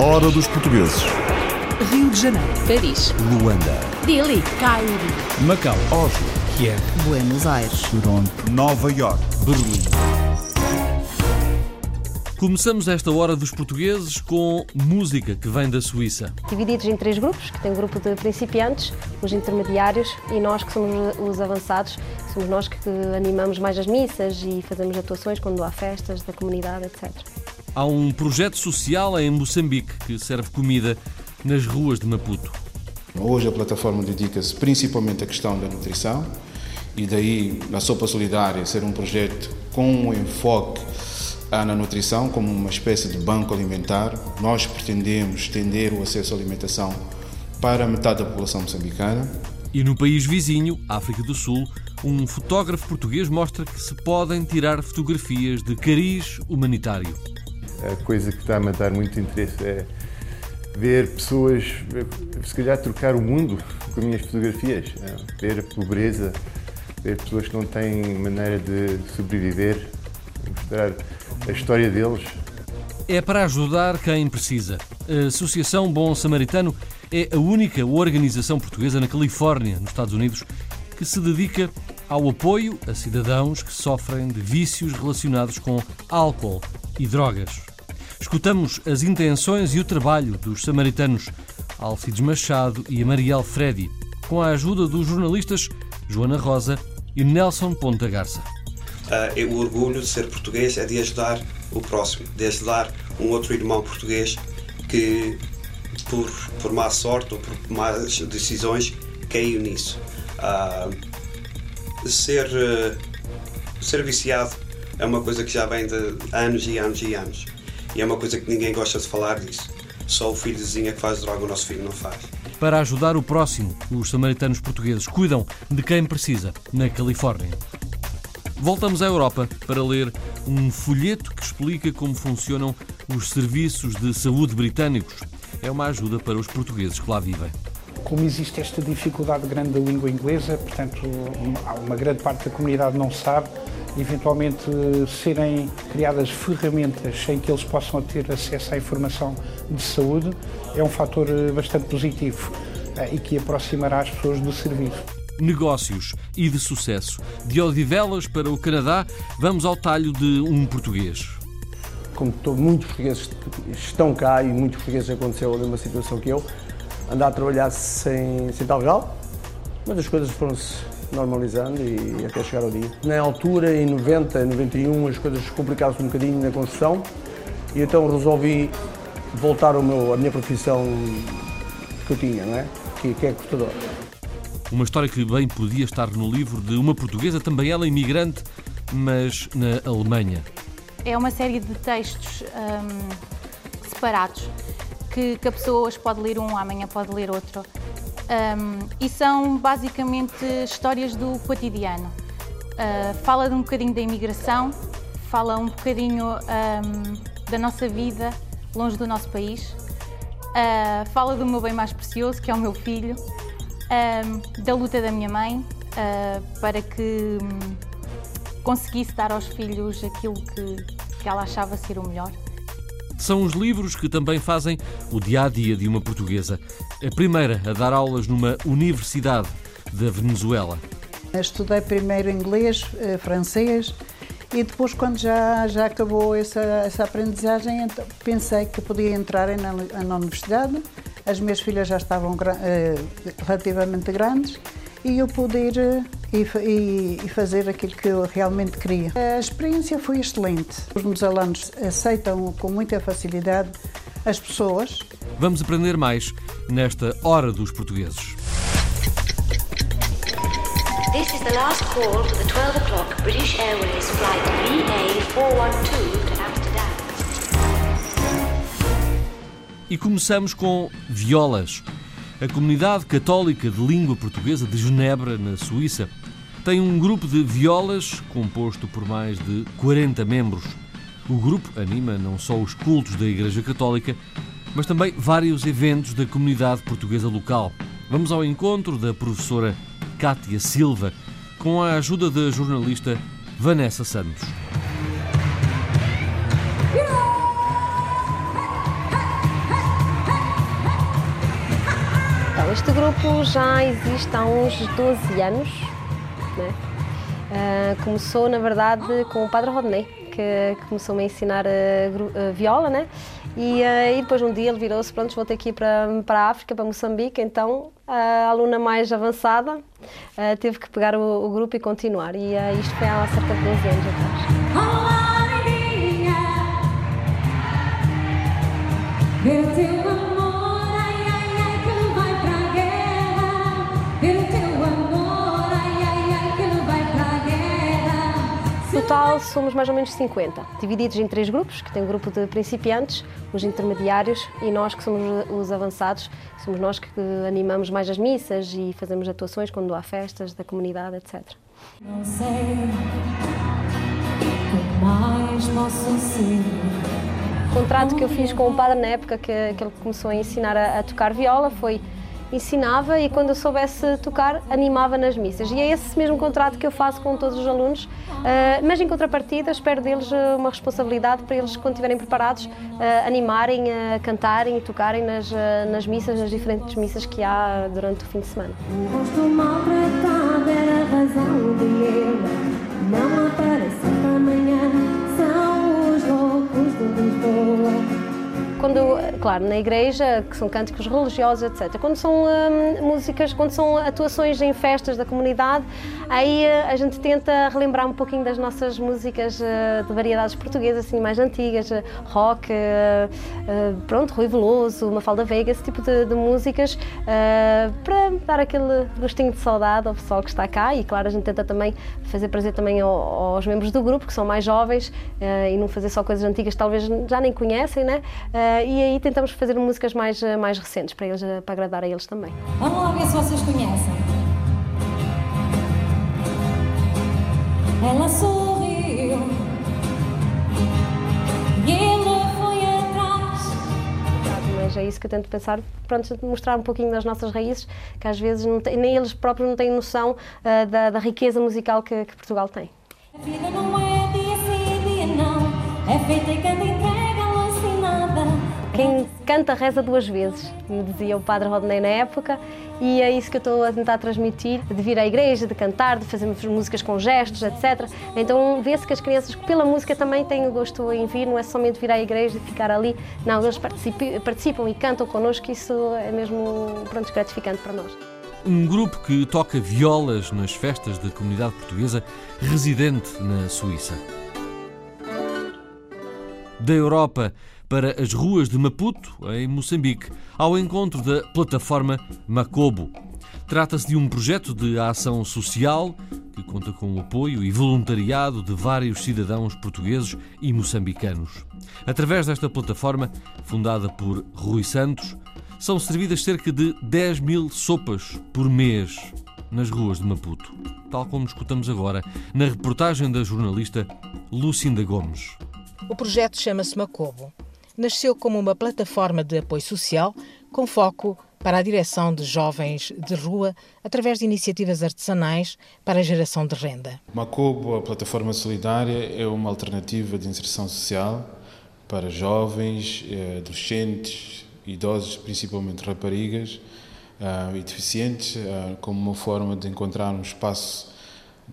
Hora dos portugueses. Rio de Janeiro, Paris, Luanda. Dili, Cairo, Macau, Oslo. Kiev, Buenos Aires. Toronto. Nova York. Berlim. Começamos esta hora dos portugueses com música que vem da Suíça. divididos em três grupos, que tem o grupo de principiantes, os intermediários e nós que somos os avançados, somos nós que animamos mais as missas e fazemos atuações quando há festas da comunidade, etc. Há um projeto social em Moçambique que serve comida nas ruas de Maputo. Hoje a plataforma dedica-se principalmente à questão da nutrição e daí a Sopa Solidária ser um projeto com um enfoque ah, na nutrição como uma espécie de banco alimentar. Nós pretendemos estender o acesso à alimentação para metade da população moçambicana. E no país vizinho, África do Sul, um fotógrafo português mostra que se podem tirar fotografias de cariz humanitário. A coisa que está a matar muito interesse é ver pessoas, se calhar, trocar o mundo com as minhas fotografias. é, Ver a pobreza, ver pessoas que não têm maneira de sobreviver, mostrar a história deles. É para ajudar quem precisa. A Associação Bom Samaritano é a única organização portuguesa na Califórnia, nos Estados Unidos, que se dedica ao apoio a cidadãos que sofrem de vícios relacionados com álcool e drogas. Escutamos as intenções e o trabalho dos samaritanos Alcides Machado e Mariel Fredi, com a ajuda dos jornalistas Joana Rosa e Nelson Ponta Garça. Ah, é o orgulho de ser português é de ajudar o próximo, de ajudar um outro irmão português que, por, por má sorte ou por más decisões, caiu nisso. Ah, ser, eh, ser viciado é uma coisa que já vem de anos e anos e anos. E é uma coisa que ninguém gosta de falar disso. Só o filhozinho é que faz droga, o nosso filho não faz. Para ajudar o próximo, os samaritanos portugueses cuidam de quem precisa, na Califórnia. Voltamos à Europa para ler um folheto que explica como funcionam os serviços de saúde britânicos. É uma ajuda para os portugueses que lá vivem. Como existe esta dificuldade grande da língua inglesa, portanto, uma, uma grande parte da comunidade não sabe, eventualmente serem criadas ferramentas em que eles possam ter acesso à informação de saúde é um fator eh, bastante positivo eh, e que aproximará as pessoas do serviço. Negócios e de sucesso. De Odivelas para o Canadá, vamos ao talho de um português. como to- muitos portugueses estão cá e muitos portugueses aconteceu a mesma situação que eu, andar a trabalhar sem, sem tal grau, mas as coisas foram-se normalizando e até chegar ao dia. Na altura, em 90, 91, as coisas complicaram-se um bocadinho na construção e então resolvi voltar ao meu, à minha profissão que eu tinha, não é? Que, que é cortador. Uma história que bem podia estar no livro de uma portuguesa, também ela imigrante, mas na Alemanha. É uma série de textos hum, separados que, que a pessoa hoje pode ler um, amanhã pode ler outro. Hum, e são basicamente histórias do cotidiano. Ah, fala de um bocadinho da imigração, fala um bocadinho hum, da nossa vida longe do nosso país, Ah, fala do meu bem mais precioso, que é o meu filho, hum, da luta da minha mãe ah, para que hum, conseguisse dar aos filhos aquilo que, que ela achava ser o melhor. São os livros que também fazem o dia a dia de uma portuguesa. A primeira a dar aulas numa universidade da Venezuela. Estudei primeiro inglês, eh, francês e depois, quando já, já acabou essa, essa aprendizagem, pensei que podia entrar na, na universidade. As minhas filhas já estavam eh, relativamente grandes e eu pude ir eh, e, e- e fazer aquilo que eu realmente queria. A experiência foi excelente. Os meus alunos aceitam com muita facilidade as pessoas Vamos aprender mais nesta Hora dos Portugueses. This is the last call for the 12 o'clock British Airways flight VA412 to Amsterdam. E começamos com violas. A comunidade católica de língua portuguesa de Genebra, na Suíça, tem um grupo de violas composto por mais de 40 membros. O grupo anima não só os cultos da Igreja Católica, mas também vários eventos da comunidade portuguesa local. Vamos ao encontro da professora Cátia Silva, com a ajuda da jornalista Vanessa Santos. Então, este grupo já existe há uns 12 anos. Né? Uh, começou, na verdade, com o Padre Rodney, que começou-me a ensinar a, a viola, né? E, uh, e, depois um dia ele virou-se, pronto, que ir para, para a África, para Moçambique, então a aluna mais avançada uh, teve que pegar o, o, grupo e continuar. E isto foi há cerca de 12 anos atrás. Somos mais ou menos 50, divididos em três grupos, que tem o um grupo de principiantes, os intermediários e nós que somos os avançados, somos nós que animamos mais as missas e fazemos atuações quando há festas da comunidade, etc. Não sei o mais posso ser. O contrato que eu fiz com o padre na época que, que ele começou a ensinar a, a tocar viola foi ensinava e quando eu soubesse tocar, animava nas missas. E é esse mesmo contrato que eu faço com todos os alunos, uh, mas em contrapartida espero deles eh, uma responsabilidade para eles, quando estiverem preparados, uh, animarem, cantarem e tocarem nas, nas missas, nas diferentes missas que há durante o fim de semana. não aparece amanhã, são os loucos de Lisboa quando, claro, na igreja, que são cânticos religiosos, etc. Quando são hum, músicas, quando são atuações em festas da comunidade, aí eh, a gente tenta relembrar um pouquinho das nossas músicas uh, de variedades portuguesas, assim, mais antigas, uh, rock, pronto, Rui Veloso, Mafalda Veiga, esse tipo de, de músicas, para dar aquele gostinho de saudade ao pessoal que está cá e, claro, a gente tenta também fazer prazer também ao, aos membros do grupo, que são mais jovens, e não fazer só coisas antigas talvez já nem conhecem, né? Uh, e aí tentamos fazer músicas mais, eh, mais recentes para, eles, para agradar a eles também. Vamos lá ver se vocês conhecem. Ela sorriu e ele foi atrás. Mas é isso que eu tento pensar, pronto, mostrar um pouquinho das nossas raízes, que às vezes tem, nem eles próprios não têm noção uh, da, da, riqueza musical que, que Portugal tem. A vida não é dia sim, dia não, é feita e. Quem canta reza duas vezes, me dizia o padre Rodney na época, e é isso que eu estou a tentar transmitir, de vir à igreja, de cantar, de fazer músicas com gestos, etc. Então vê-se que as crianças, pela música, também têm o gosto em vir, não é somente vir à igreja e ficar ali, não, eles participam, e cantam connosco, isso é mesmo pronto, gratificante para nós. Um grupo que toca violas nas festas da comunidade portuguesa residente na Suíça. Da Europa para as ruas de Maputo, em Moçambique, ao encontro da plataforma Macobo. Trata-se de um projeto de ação social que conta com o apoio e voluntariado de vários cidadãos portugueses e moçambicanos. Através desta plataforma, fundada por Rui Santos, são servidas cerca de 10 mil sopas por mês nas ruas de Maputo, tal como escutamos agora na reportagem da jornalista Lucinda Gomes. O projeto chama-se Macobo nasceu como uma plataforma de apoio social com foco para a direção de jovens de rua através de iniciativas artesanais para a geração de renda. Macobo, a plataforma solidária, é uma alternativa de inserção social para jovens, eh, adolescentes, idosos, principalmente raparigas eh, e deficientes, eh, como uma forma de encontrar um espaço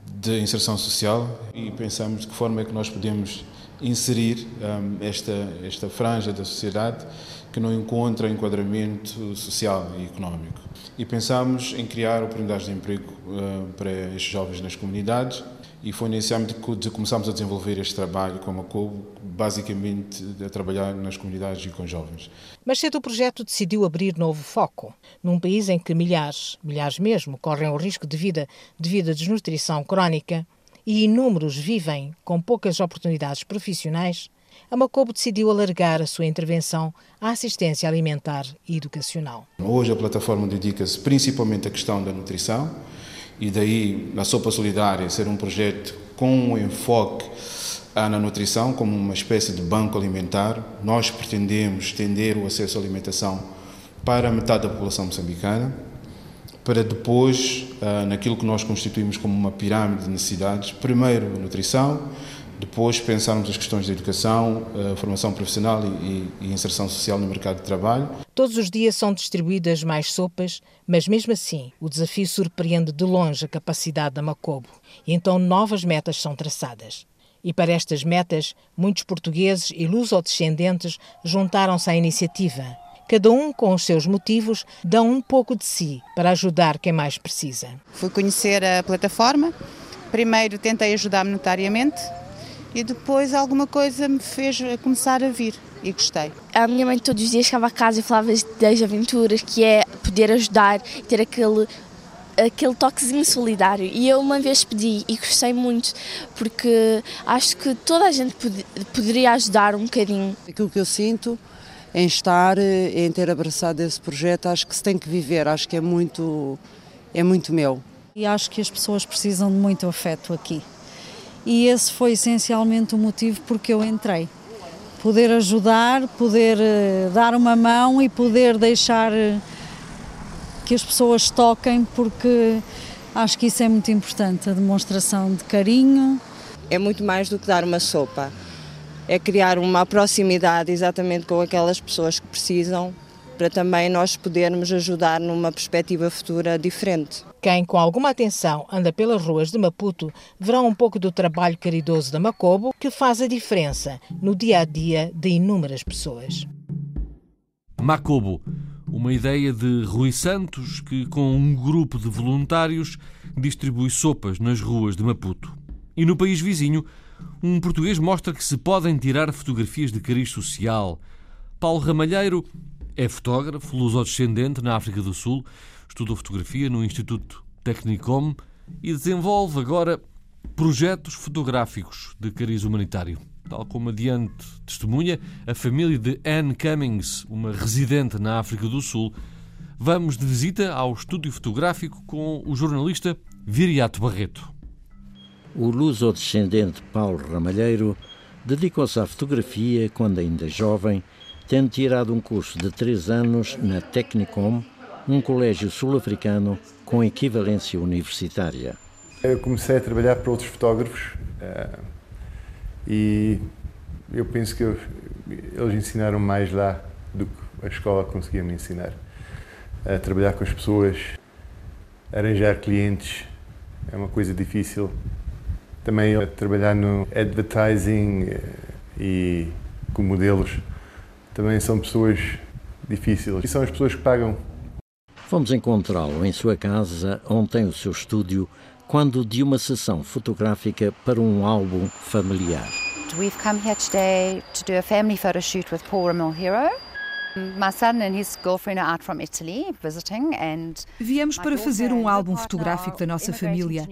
de inserção social e pensamos de que forma é que nós podemos inserir um, esta, esta franja da sociedade que não encontra enquadramento social e económico. E pensamos em criar oportunidades de emprego uh, para estes jovens nas comunidades e foi nesse âmbito que começamos a desenvolver este trabalho como a COBO, basicamente a trabalhar nas comunidades e com jovens. Mas cedo o projeto decidiu abrir novo foco. Num país em que milhares, milhares mesmo, correm o risco de vida devido à desnutrição crónica, e inúmeros vivem com poucas oportunidades profissionais, a Macobo decidiu alargar a sua intervenção à assistência alimentar e educacional. Hoje a plataforma dedica-se principalmente à questão da nutrição e daí a Sopa Solidária ser um projeto com um enfoque na nutrição como uma espécie de banco alimentar. Nós pretendemos estender o acesso à alimentação para metade da população moçambicana para depois, ah, naquilo que nós constituímos como uma pirâmide de necessidades, primeiro a nutrição, Depois pensarmos as questões de educação, eh, formação profissional e, e inserção social no mercado de trabalho. Todos os dias são distribuídas mais sopas, mas mesmo assim o desafio surpreende de longe a capacidade da Macobo e então novas metas são traçadas. E para estas metas, muitos portugueses e lusodescendentes juntaram-se à iniciativa. Cada um, com os seus motivos, dão um pouco de si para ajudar quem mais precisa. Fui conhecer a plataforma. Primeiro tentei ajudar monetariamente e depois alguma coisa me fez começar a vir e gostei. A minha mãe todos os dias chegava a casa e falava das aventuras, que é poder ajudar, ter aquele aquele toquezinho solidário. E eu uma vez pedi e gostei muito, porque acho que toda a gente pod poderia ajudar um bocadinho. Aquilo que eu sinto em estar, em ter abraçado esse projeto, acho que se tem que viver, acho que é muito, é muito meu. E acho que as pessoas precisam de muito afeto aqui. E esse foi essencialmente o motivo porque eu entrei. Poder ajudar, poder eh, dar uma mão e poder deixar eh, que as pessoas toquem, porque acho que isso é muito importante, a demonstração de carinho. É muito mais do que dar uma sopa, é criar uma proximidade exatamente com aquelas pessoas que precisam, para também nós podermos ajudar numa perspectiva futura diferente. Quem, com alguma atenção, anda pelas ruas de Maputo, verá um pouco do trabalho caridoso da Macobo, que faz a diferença no dia a dia de inúmeras pessoas. Macobo uma ideia de Rui Santos que, com um grupo de voluntários, distribui sopas nas ruas de Maputo. E no país vizinho, um português mostra que se podem tirar fotografias de cariz social. Paulo Ramalheiro é fotógrafo, lusodescendente na África do Sul, estuda fotografia no Instituto Technicom e desenvolve agora projetos fotográficos de cariz humanitário. Tal como adiante testemunha a família de Anne Cummings, uma residente na África do Sul, vamos de visita ao estúdio fotográfico com o jornalista Viriato Barreto. O luso-descendente Paulo Ramalheiro dedicou-se à fotografia quando ainda jovem, tendo tirado um curso de três anos na Technicom, um colégio sul-africano com equivalência universitária. Eu comecei a trabalhar para outros fotógrafos eh, e eu penso que eles ensinaram mais lá do que a escola conseguia me ensinar. A trabalhar com as pessoas, arranjar clientes é uma coisa difícil. Também a trabalhar no advertising eh, e com modelos também são pessoas difíceis e são as pessoas que pagam. Fomos encontrá-lo em sua casa, onde tem o seu estúdio quando de uma sessão fotográfica para um álbum familiar. We've come here today to do a family photo shoot with Paul Ramil Hero. Viemos para fazer um álbum fotográfico da nossa família.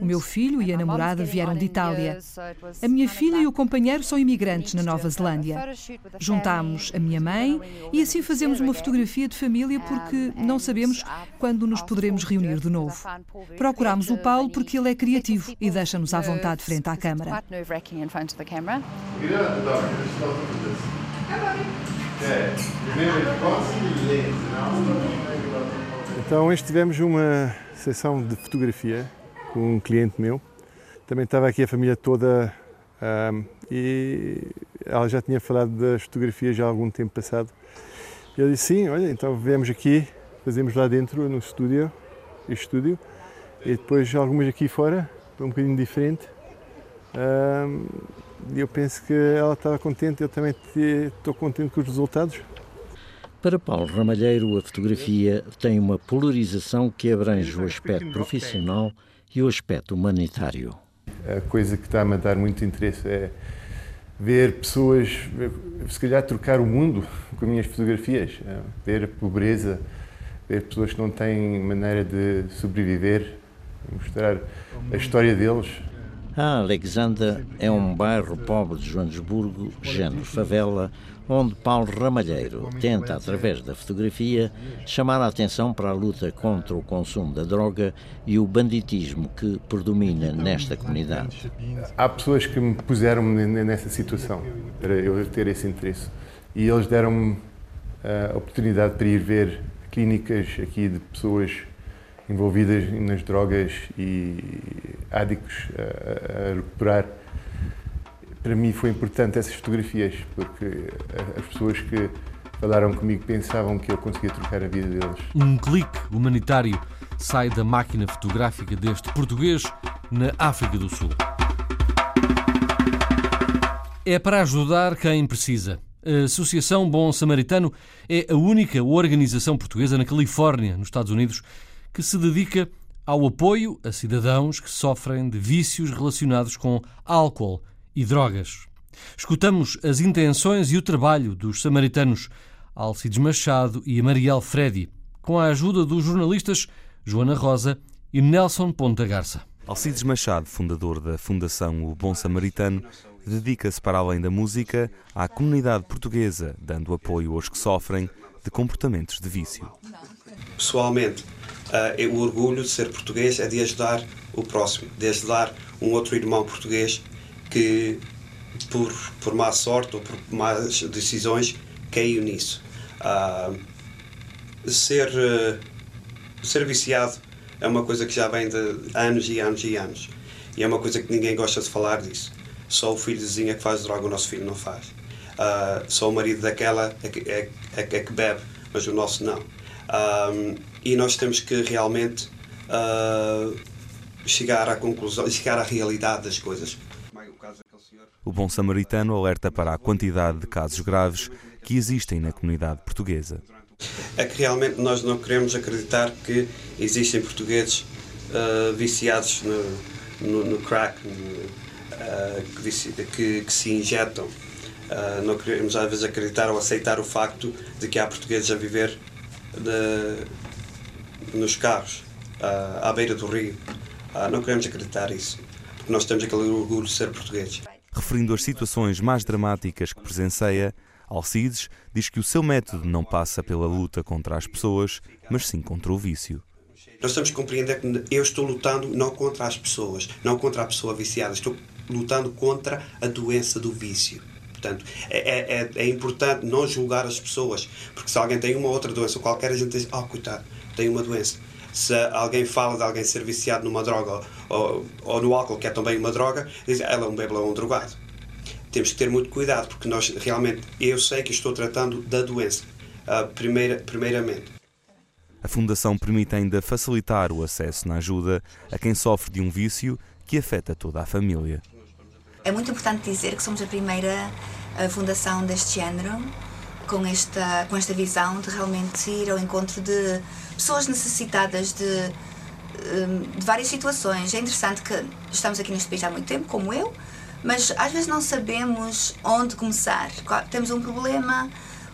O meu filho e a namorada vieram de Itália. A minha filha e o companheiro são imigrantes na Nova Zelândia. Juntámos a minha mãe e assim fazemos uma fotografia de família porque não sabemos quando nos poderemos reunir de novo. Procurámos o Paulo porque ele é criativo e deixa-nos à vontade frente à câmara. Então, hoje tivemos uma sessão de fotografia com um cliente meu. Também estava aqui a família toda um, e ela já tinha falado das fotografias já há algum tempo passado. E eu disse: Sim, olha, então viemos aqui, fazemos lá dentro no estúdio, estúdio e depois algumas aqui fora, um bocadinho diferente. Um, eu penso que ela estava contente, eu também estou contente com os resultados. Para Paulo Ramalheiro, a fotografia tem uma polarização que abrange o aspecto profissional e o aspecto humanitário. A coisa que está a matar muito interesse é ver pessoas, se calhar, trocar o mundo com as minhas fotografias, é ver a pobreza, ver pessoas que não têm maneira de sobreviver, mostrar a história deles. A Alexandra é um bairro pobre de Joanesburgo, género favela, onde Paulo Ramalheiro tenta, através da fotografia, chamar a atenção para a luta contra o consumo da droga e o banditismo que predomina nesta comunidade. Há pessoas que me puseram nessa situação para eu ter esse interesse e eles deram-me a oportunidade para ir ver clínicas aqui de pessoas envolvidas nas drogas e ádicos a, a recuperar. Para mim foi importante essas fotografias, porque as pessoas que falaram comigo pensavam que eu conseguia trocar a vida deles. Um clique humanitário sai da máquina fotográfica deste português na África do Sul. É para ajudar quem precisa. A Associação Bom Samaritano é a única organização portuguesa na Califórnia, nos Estados Unidos, que se dedica ao apoio a cidadãos que sofrem de vícios relacionados com álcool e drogas. Escutamos as intenções e o trabalho dos samaritanos Alcides Machado e Mariel Fredi, com a ajuda dos jornalistas Joana Rosa e Nelson Ponta Garça. Alcides Machado, fundador da Fundação O Bom Samaritano, dedica-se, para além da música, à comunidade portuguesa, dando apoio aos que sofrem de comportamentos de vício. Pessoalmente, uh, o orgulho de ser português é de ajudar o próximo, de ajudar um outro irmão português que, por, por má sorte ou por más decisões, caiu nisso. Uh, ser, uh, ser viciado é uma coisa que já vem de anos e anos e anos. E é uma coisa que ninguém gosta de falar disso. Só o filho é que faz droga, o nosso filho não faz. Uh, só o marido daquela é que, é, é, é que bebe, mas o nosso não. Um, e nós temos que realmente uh, chegar à conclusão, chegar à realidade das coisas. O Bom Samaritano alerta para a quantidade de casos graves que existem na comunidade portuguesa. É que realmente nós não queremos acreditar que existem portugueses uh, viciados no, no, no crack, no, uh, que, que, se injetam. Uh, não queremos às vezes acreditar ou aceitar o facto de que há portugueses a viver de, nos carros, uh, à beira do rio. não queremos acreditar isso, porque nós temos aquele orgulho de ser portugueses. Referindo as situações mais dramáticas que presencia, Alcides diz que o seu método não passa pela luta contra as pessoas, mas sim contra o vício. Nós temos que compreender que eu estou lutando não contra as pessoas, não contra a pessoa viciada, estou lutando contra a doença do vício. Portanto, é, é, é, é importante não julgar as pessoas, porque se alguém tem uma outra doença qualquer, a gente diz: Oh, coitado, tem uma doença. Se alguém fala de alguém ser viciado numa droga ou, ou no álcool, que é também uma droga, diz: Ela é um bêbado ou um drogado. Temos que ter muito cuidado, porque nós realmente, eu sei que estou tratando da doença, uh, primeira, primeiramente. A Fundação permite ainda facilitar o acesso na ajuda a quem sofre de um vício que afeta toda a família. É muito importante dizer que somos a primeira fundação deste género com esta, com esta visão de realmente ir ao encontro de pessoas necessitadas de, hum, de várias situações. É interessante que estamos aqui neste país há muito tempo, como eu, mas às vezes não sabemos onde começar. Temos um problema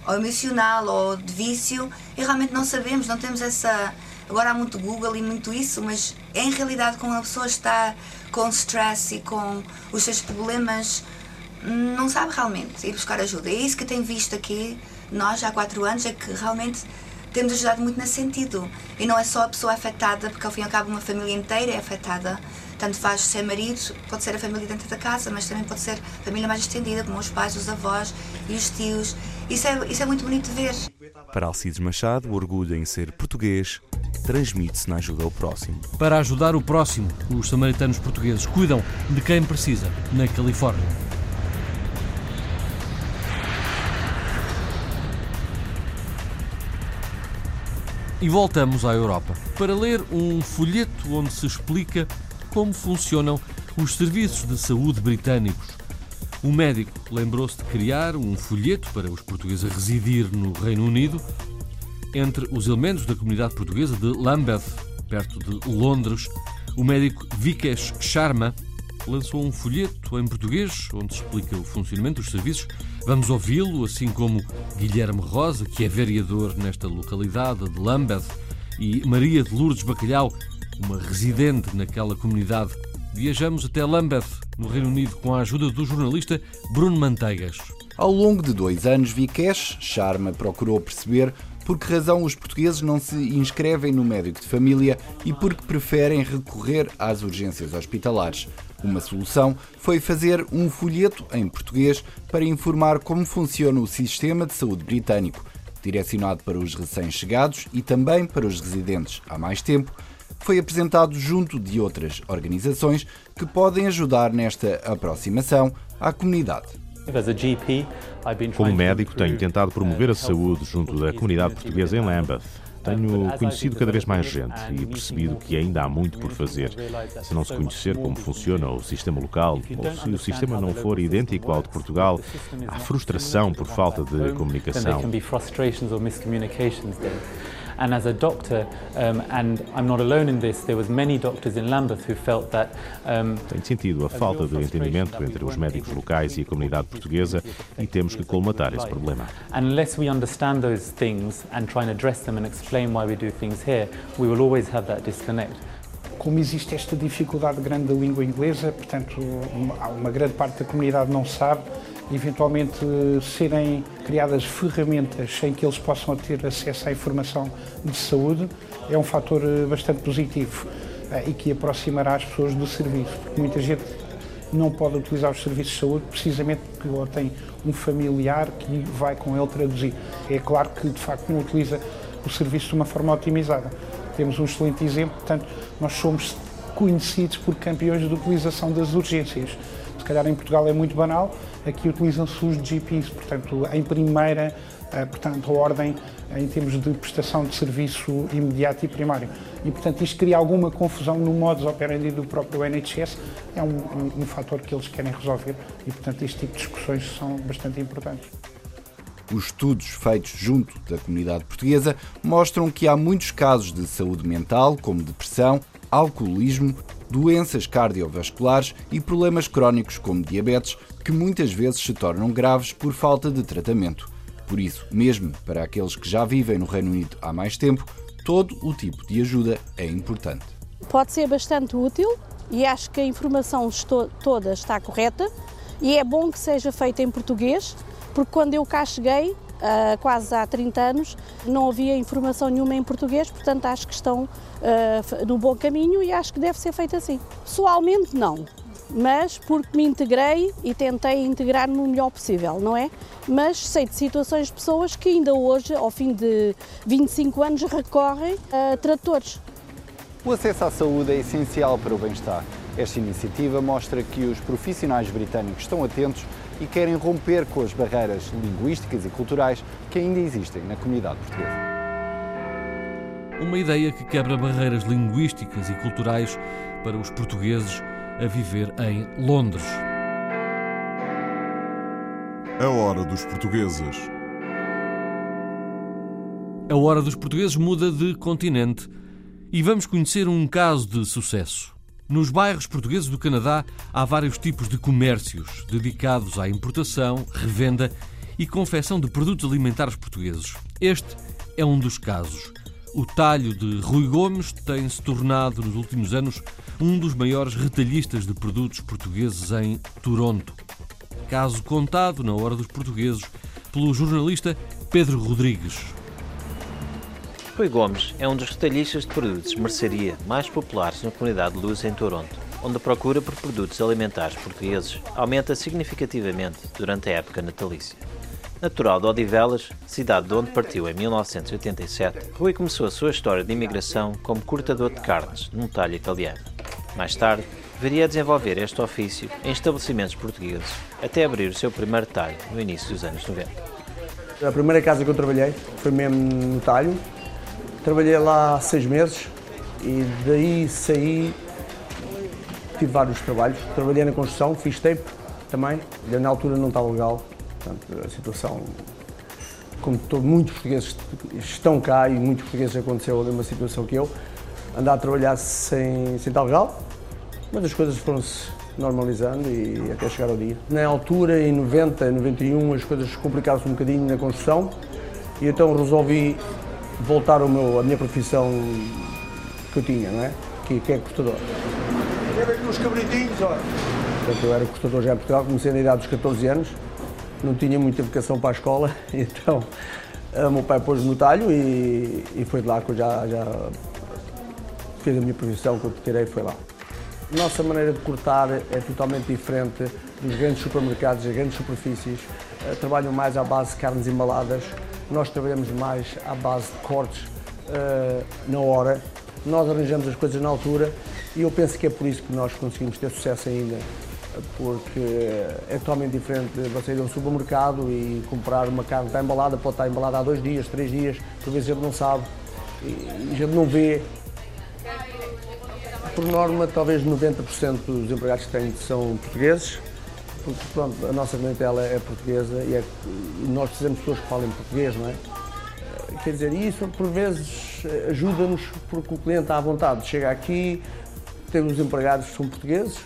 ou emocional ou de vício e realmente não sabemos, não temos essa. Agora há muito Google e muito isso, mas em realidade, quando a pessoa está com stress e com os seus problemas, não sabe realmente ir buscar ajuda. É isso que tem visto aqui, nós já há quatro anos, é que realmente temos ajudado muito nesse sentido. E não é só a pessoa afetada, porque ao fim e ao cabo uma família inteira é afetada. Tanto faz ser marido, pode ser a família dentro da casa, mas também pode ser a família mais estendida, como os pais, os avós e os tios. Isso é, isso é muito bonito de ver. Para Alcides Machado, o orgulho em ser português transmite-se na ajuda ao próximo. Para ajudar o próximo, os samaritanos portugueses cuidam de quem precisa na Califórnia. E voltamos à Europa para ler um folheto onde se explica como funcionam os serviços de saúde britânicos. O médico lembrou-se de criar um folheto para os portugueses a residir no Reino Unido entre os elementos da comunidade portuguesa de Lambeth, perto de Londres, o médico Vikesh Sharma lançou um folheto em português onde explica o funcionamento dos serviços. Vamos ouvi-lo, assim como Guilherme Rosa, que é vereador nesta localidade de Lambeth, e Maria de Lourdes Bacalhau, uma residente naquela comunidade. Viajamos até Lambeth, no Reino Unido, com a ajuda do jornalista Bruno Manteigas. Ao longo de dois anos, Vikesh Sharma procurou perceber por que razão os portugueses não se inscrevem no médico de família e por que preferem recorrer às urgências hospitalares. Uma solução foi fazer um folheto em português para informar como funciona o sistema de saúde britânico, direcionado para os recém-chegados e também para os residentes há mais tempo. Foi apresentado junto de outras organizações que podem ajudar nesta aproximação à comunidade. Como médico, tenho tentado promover a saúde junto da comunidade portuguesa em Lambeth. Tenho conhecido cada vez mais gente e percebido que ainda há muito por fazer. Se não se conhecer como funciona o sistema local, ou se o sistema não for idêntico ao de Portugal, há frustração por falta de comunicação. And as a doctor, um, and I'm not alone in this, there was many doctors in Lambeth who felt that um, Tenho sentido a falta de entendimento entre os médicos locais e a comunidade portuguesa e temos que colmatar esse problema. Unless we understand those things and try and address them and explain why we do things here, we will always have that disconnect. Como existe esta dificuldade grande da língua inglesa, portanto, uma, uma grande parte da comunidade não sabe, eventualmente serem criadas ferramentas em que eles possam ter acesso à informação de saúde é um fator eh, bastante positivo eh, e que aproximará as pessoas do serviço, porque muita gente não pode utilizar os serviços de saúde precisamente porque ou tem um familiar que vai com ele traduzir. É claro que de facto não utiliza o serviço de uma forma otimizada. Temos um excelente exemplo, portanto, nós somos conhecidos por campeões de utilização das urgências. Se calhar em Portugal é muito banal, aqui utilizam-se os GPs, portanto, em primeira eh, portanto, ordem em termos de prestação de serviço imediato e primário. E, portanto, isto cria alguma confusão no modus operandi do próprio NHS, é um, um, um fator que eles querem resolver e, portanto, este tipo de discussões são bastante importantes. Os estudos feitos junto da comunidade portuguesa mostram que há muitos casos de saúde mental, como depressão, alcoolismo, doenças cardiovasculares e problemas crónicos como diabetes, que muitas vezes se tornam graves por falta de tratamento. Por isso, mesmo para aqueles que já vivem no Reino Unido há mais tempo, todo o tipo de ajuda é importante. Pode ser bastante útil e acho que a informação toda está correta e é bom que seja feita em português, porque quando eu cá cheguei, uh, quase há 30 anos, não havia informação nenhuma em português, portanto acho que estão uh, no bom caminho e acho que deve ser feito assim. Pessoalmente, não mas porque me integrei e tentei integrar-me o melhor possível, não é? Mas sei de situações de pessoas que ainda hoje, ao fim de 25 anos, recorrem a tratores. O acesso à saúde é essencial para o bem-estar. Esta iniciativa mostra que os profissionais britânicos estão atentos e querem romper com as barreiras linguísticas e culturais que ainda existem na comunidade portuguesa. Uma ideia que quebra barreiras linguísticas e culturais para os portugueses a viver em Londres. A hora dos portugueses. A hora dos portugueses muda de continente e vamos conhecer um caso de sucesso. Nos bairros portugueses do Canadá há vários tipos de comércios dedicados à importação, revenda e confecção de produtos alimentares portugueses. Este é um dos casos. O talho de Rui Gomes tem se tornado, nos últimos anos, um dos maiores retalhistas de produtos portugueses em Toronto. Caso contado na hora dos portugueses pelo jornalista Pedro Rodrigues. Rui Gomes é um dos retalhistas de produtos de mercearia mais populares na comunidade de Luz em Toronto, onde a procura por produtos alimentares portugueses aumenta significativamente durante a época natalícia. Natural de Odivelas, cidade de onde partiu em 1987, Rui começou a sua história de imigração como cortador de carnes num talho italiano. Mais tarde, viria a desenvolver este ofício em estabelecimentos portugueses, até abrir o seu primeiro talho no início dos anos 90. A primeira casa que eu trabalhei foi mesmo no talho. Trabalhei lá seis meses e daí saí, tive vários trabalhos. Trabalhei na construção, fiz tempo também, na altura não estava legal, Portanto, a situação, como todo, muitos portugueses estão cá e muitos portugueses aconteceu a mesma situação que eu, andar a trabalhar sem, sem tal legal, mas as coisas foram-se normalizando e até chegar ao dia. Na altura, em 90, 91, as coisas complicaram-se um bocadinho na construção e então resolvi voltar ao meu, à minha profissão que eu tinha, não é? Que, que é cortador. Quer ver aqui uns cabritinhos, olha. Portanto, eu era cortador já em Portugal, comecei na idade dos 14 anos não tinha muita vocação para a escola, então o meu pai pôs no talho e, e foi de lá que eu já, já fiz a minha profissão, que eu tirei foi lá. A nossa maneira de cortar é totalmente diferente dos grandes supermercados, das grandes superfícies. Uh, trabalham mais à base de carnes embaladas, nós trabalhamos mais à base de cortes uh, na hora. Nós arranjamos as coisas na altura e eu penso que é por isso que nós conseguimos ter sucesso ainda porque é totalmente diferente você ir a um supermercado e comprar uma carne que está embalada, pode estar embalada há dois dias, três dias, por vezes a gente não sabe e a gente não vê. Por norma, talvez 90% dos empregados que têm são portugueses, porque pronto, a nossa clientela é portuguesa e, é, e nós precisamos de pessoas que falem português, não é? Quer dizer, isso por vezes ajuda-nos porque o cliente está à vontade, chega aqui, temos empregados que são portugueses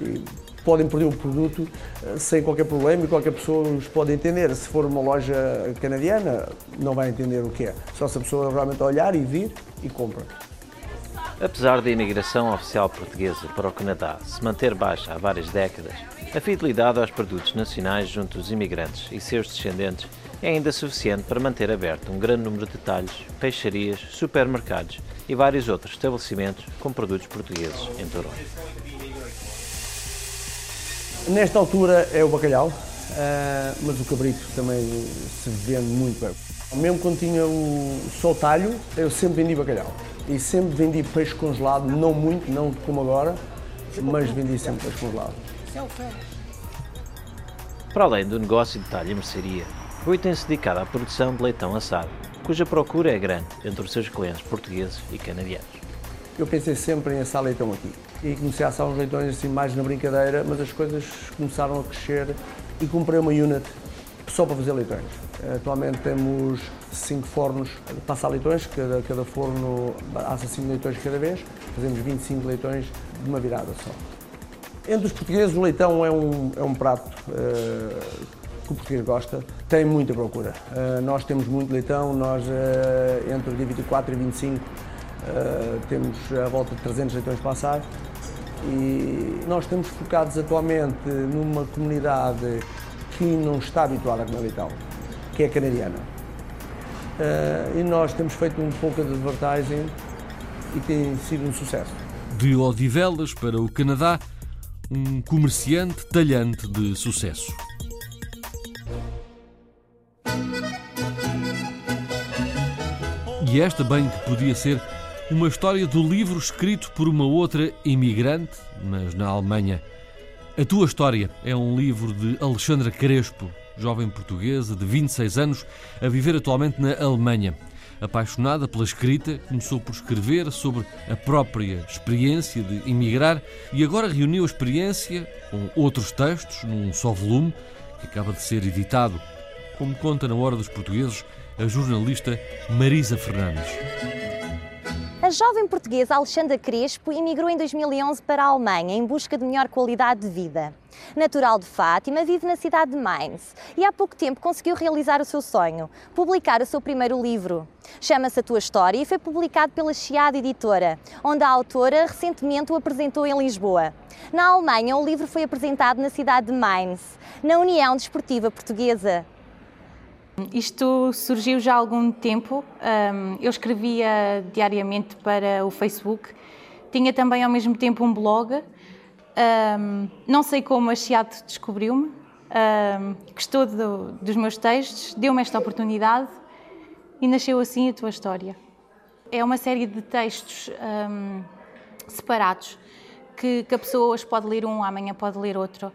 e podem perder o produto eh, sem qualquer problema e qualquer pessoa os pode entender. Se for uma loja canadiana, não vai entender o que é. Só se a pessoa realmente olhar e vir e compra. Apesar da imigração oficial portuguesa para o Canadá se manter baixa há várias décadas, a fidelidade aos produtos nacionais junto dos imigrantes e seus descendentes é ainda suficiente para manter aberto um grande número de talhos, peixarias, supermercados e vários outros estabelecimentos com produtos portugueses em Toronto. Nesta altura é o bacalhau, eh, mas o cabrito também se vende muito bem. Mesmo quando tinha o só talho, eu sempre vendi bacalhau. E sempre vendi peixe congelado, não muito, não como agora, mas vendi sempre peixe congelado. Para além do negócio de talho e mercearia, Rui tem-se dedicado à produção de leitão assado, cuja procura é grande entre os seus clientes portugueses e canadianos. Eu pensei sempre em assar leitão aqui e comecei a assar uns leitões assim mais na brincadeira, mas as coisas começaram a crescer e comprei uma unit só para fazer leitões. Atualmente temos cinco fornos para assar leitões, cada, cada forno assa 5 leitões cada vez, fazemos 25 leitões de uma virada só. Entre os portugueses o leitão é um, é um prato uh, que o português gosta, tem muita procura. Uh, nós temos muito leitão, nós uh, entre o dia 24 e 25 temos a volta de 300 leitões para e nós estamos focados atualmente numa comunidade que não está habituada a comer leitão, que é canadiana. Uh, e nós temos feito um pouco de advertising e tem sido um sucesso. De Odivelas para o Canadá, um comerciante talhante de sucesso. E esta bem que podia ser uma história do livro escrito por uma outra imigrante, mas na Alemanha. A Tua História é um livro de Alexandra Crespo, jovem portuguesa de 26 anos, a viver atualmente na Alemanha. Apaixonada pela escrita, começou por escrever sobre a própria experiência de emigrar e agora reuniu a experiência com outros textos num só volume que acaba de ser editado, como conta na Hora dos Portugueses a jornalista Marisa Fernandes. A jovem portuguesa Alexandra Crespo emigrou em 2011 para a Alemanha em busca de melhor qualidade de vida. Natural de Fátima, vive na cidade de Mainz e há pouco tempo conseguiu realizar o seu sonho, publicar o seu primeiro livro. Chama-se A Tua História e foi publicado pela Chiado Editora, onde a autora recentemente o apresentou em Lisboa. Na Alemanha, o livro foi apresentado na cidade de Mainz, na União Desportiva Portuguesa. Isto surgiu já há algum tempo. Eu escrevia diariamente para o Facebook. Tinha também ao mesmo tempo um blog. Não sei como a Chiado descobriu-me. Gostou dos meus textos, deu-me esta oportunidade e nasceu assim a tua história. É uma série de textos separados que, que a pessoa hoje pode ler um, amanhã pode ler outro.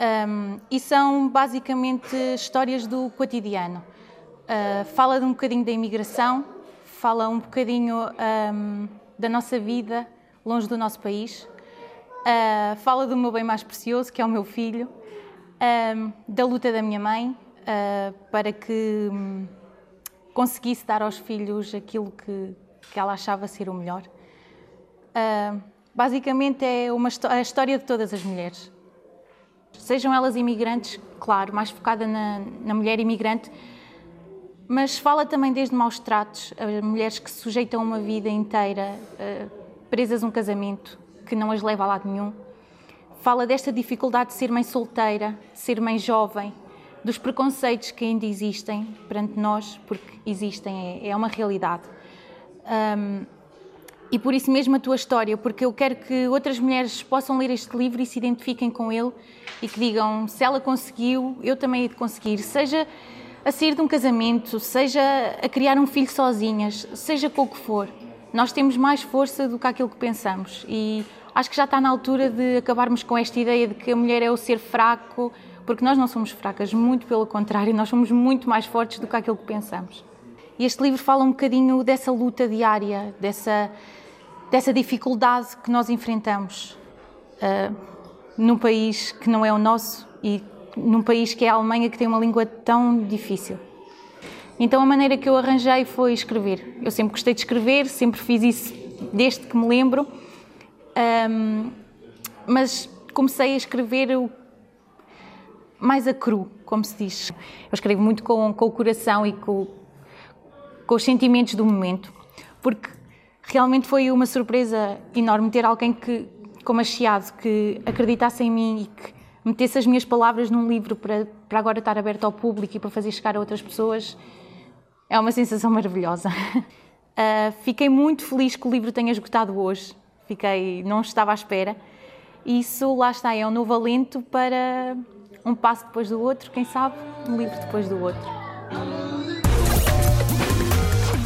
Um, e são basicamente histórias do cotidiano. Uh, fala de um bocadinho da imigração, fala um bocadinho um, da nossa vida longe do nosso país, uh, fala do meu bem mais precioso, que é o meu filho, um, da luta da minha mãe uh, para que um, conseguisse dar aos filhos aquilo que, que ela achava ser o melhor. basicamente é uma, a história de todas as mulheres. Sejam elas imigrantes, claro, mais focada na, na mulher imigrante, mas fala também desde maus tratos, a mulheres que se sujeitam uma vida inteira uh, presas a um casamento que não as leva a lado nenhum. Fala desta dificuldade de ser mãe solteira, ser mãe jovem, dos preconceitos que ainda existem perante nós, porque existem, é, é uma realidade. Um, e por isso mesmo a tua história, porque eu quero que outras mulheres possam ler este livro e se identifiquem com ele e que digam: se ela conseguiu, eu também hei de conseguir. Seja a sair de um casamento, seja a criar um filho sozinhas, seja com o que for. Nós temos mais força do que aquilo que pensamos e acho que já está na altura de acabarmos com esta ideia de que a mulher é o ser fraco, porque nós não somos fracas, muito pelo contrário, nós somos muito mais fortes do que aquilo que pensamos. E este livro fala um bocadinho dessa luta diária, dessa, dessa dificuldade que nós enfrentamos uh, num país que não é o nosso e num país que é a Alemanha, que tem uma língua tão difícil. Então a maneira que eu arranjei foi escrever. Eu sempre gostei de escrever, sempre fiz isso desde que me lembro, um, mas comecei a escrever o mais a cru, como se diz. Eu escrevo muito com, com o coração e com, com os sentimentos do momento, porque realmente foi uma surpresa enorme ter alguém que, como a Chiado, que acreditasse em mim e que metesse as minhas palavras num livro para, para agora estar aberto ao público e para fazer chegar a outras pessoas. É uma sensação maravilhosa. Uh, fiquei muito feliz que o livro tenha esgotado hoje. Fiquei, não estava à espera. Isso, lá está, é um novo alento para um passo depois do outro, quem sabe, um livro depois do outro.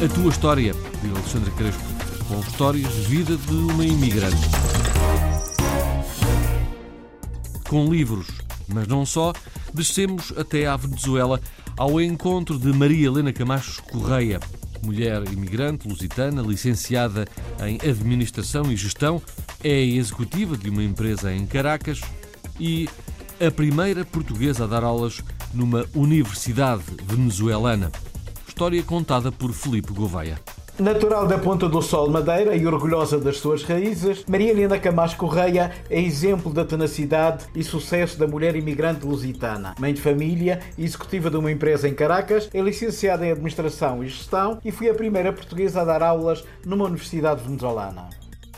A tua história, de Alexandre Crespo, com histórias de vida de uma imigrante. Com livros, mas não só, descemos até à Venezuela ao encontro de Maria Helena Camacho Correia, mulher imigrante lusitana, licenciada em Administração e Gestão, é executiva de uma empresa em Caracas e a primeira portuguesa a dar aulas numa universidade venezuelana. História contada por Felipe Gouveia. Natural da Ponta do Sol, Madeira e orgulhosa das suas raízes, Maria Helena Camacho Correia é exemplo da tenacidade e sucesso da mulher imigrante lusitana. Mãe de família executiva de uma empresa em Caracas, é licenciada em Administração e Gestão e foi a primeira portuguesa a dar aulas numa universidade venezuelana.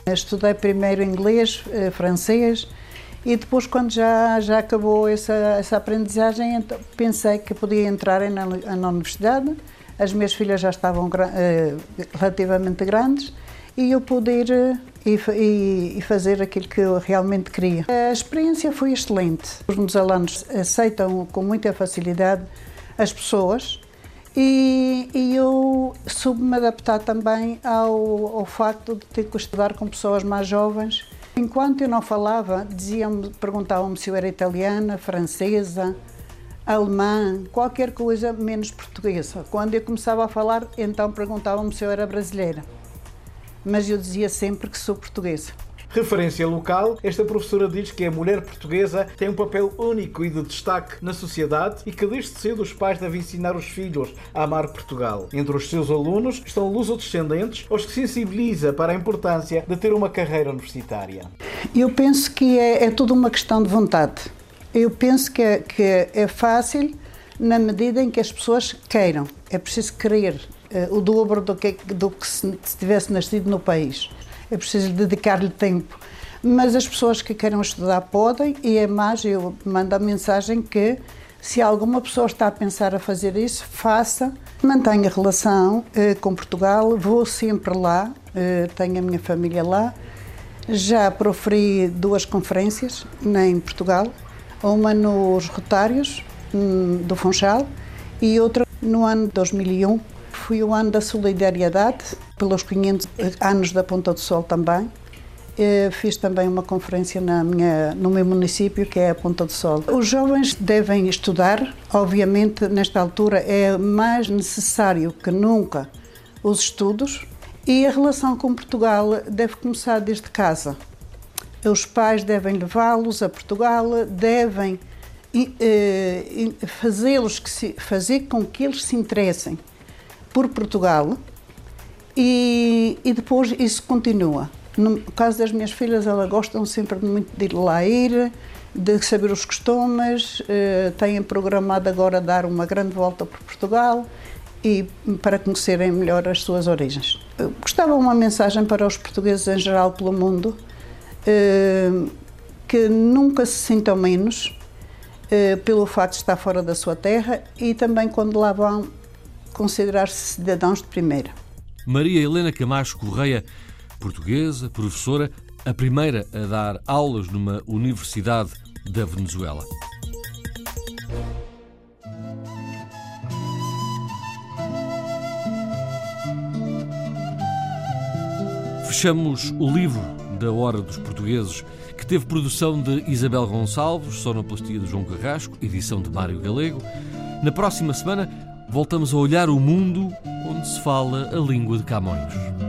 Estudei primeiro inglês, eh, francês e depois, quando já, já acabou essa, essa aprendizagem, então, pensei que podia entrar na, na universidade as minhas filhas já estavam uh, relativamente grandes e eu poder uh, e, e, fazer aquilo que eu realmente queria. A experiência foi excelente. Os venezuelanos aceitam com muita facilidade as pessoas e, e eu soube-me adaptar também ao, ao facto de ter que estudar com pessoas mais jovens. Enquanto eu não falava, diziam perguntavam-me se eu era italiana, francesa, alemã, qualquer coisa menos portuguesa. Quando eu começava a falar, então perguntavam-me se eu era brasileira. Mas eu dizia sempre que sou portuguesa. Referência local, esta professora diz que a mulher portuguesa tem um papel único e de destaque na sociedade e que desde cedo os pais devem ensinar os filhos a amar Portugal. Entre os seus alunos estão luso-descendentes, os que sensibiliza para a importância de ter uma carreira universitária. Eu penso que é, é tudo uma questão de vontade eu penso que é, que é fácil na medida em que as pessoas queiram. É preciso querer uh, o dobro do que, do que se, se tivesse nascido no país. É preciso dedicar-lhe tempo. Mas as pessoas que queiram estudar podem, e é mais, eu mando a mensagem que se alguma pessoa está a pensar a fazer isso, faça. Mantenha relação uh, com Portugal, vou sempre lá, uh, tenho a minha família lá. Já proferi duas conferências em Portugal, uma nos Rotários hum, do Funchal e outra no ano de 2001. Foi o ano da solidariedade, pelos 500 anos da Ponta do Sol também. Fiz também uma conferência na minha, no meu município, que é a Ponta do Sol. Os jovens devem estudar, obviamente, nesta altura é mais necessário que nunca os estudos e a relação com Portugal deve começar desde casa. Os pais devem levá-los a Portugal, devem eh, fazê-los fazer com que eles se interessem por Portugal e, e depois isso continua. No caso das minhas filhas, elas gostam sempre muito de ir lá ir, de saber os costumes, eh, têm programado agora dar uma grande volta por Portugal e para conhecerem melhor as suas origens. Gostava uma mensagem para os portugueses em geral pelo mundo eh, que nunca se sintam menos eh, pelo facto de estar fora da sua terra e também quando lá vão considerar-se cidadãos de primeira. Maria Helena Camacho Correia, portuguesa, professora, a primeira a dar aulas numa universidade da Venezuela. Fechamos o livro da Hora dos Portugueses, que teve produção de Isabel Gonçalves, sonoplastia de João Carrasco, edição de Mário Galego. Na próxima semana voltamos a olhar o mundo onde se fala a língua de Camões.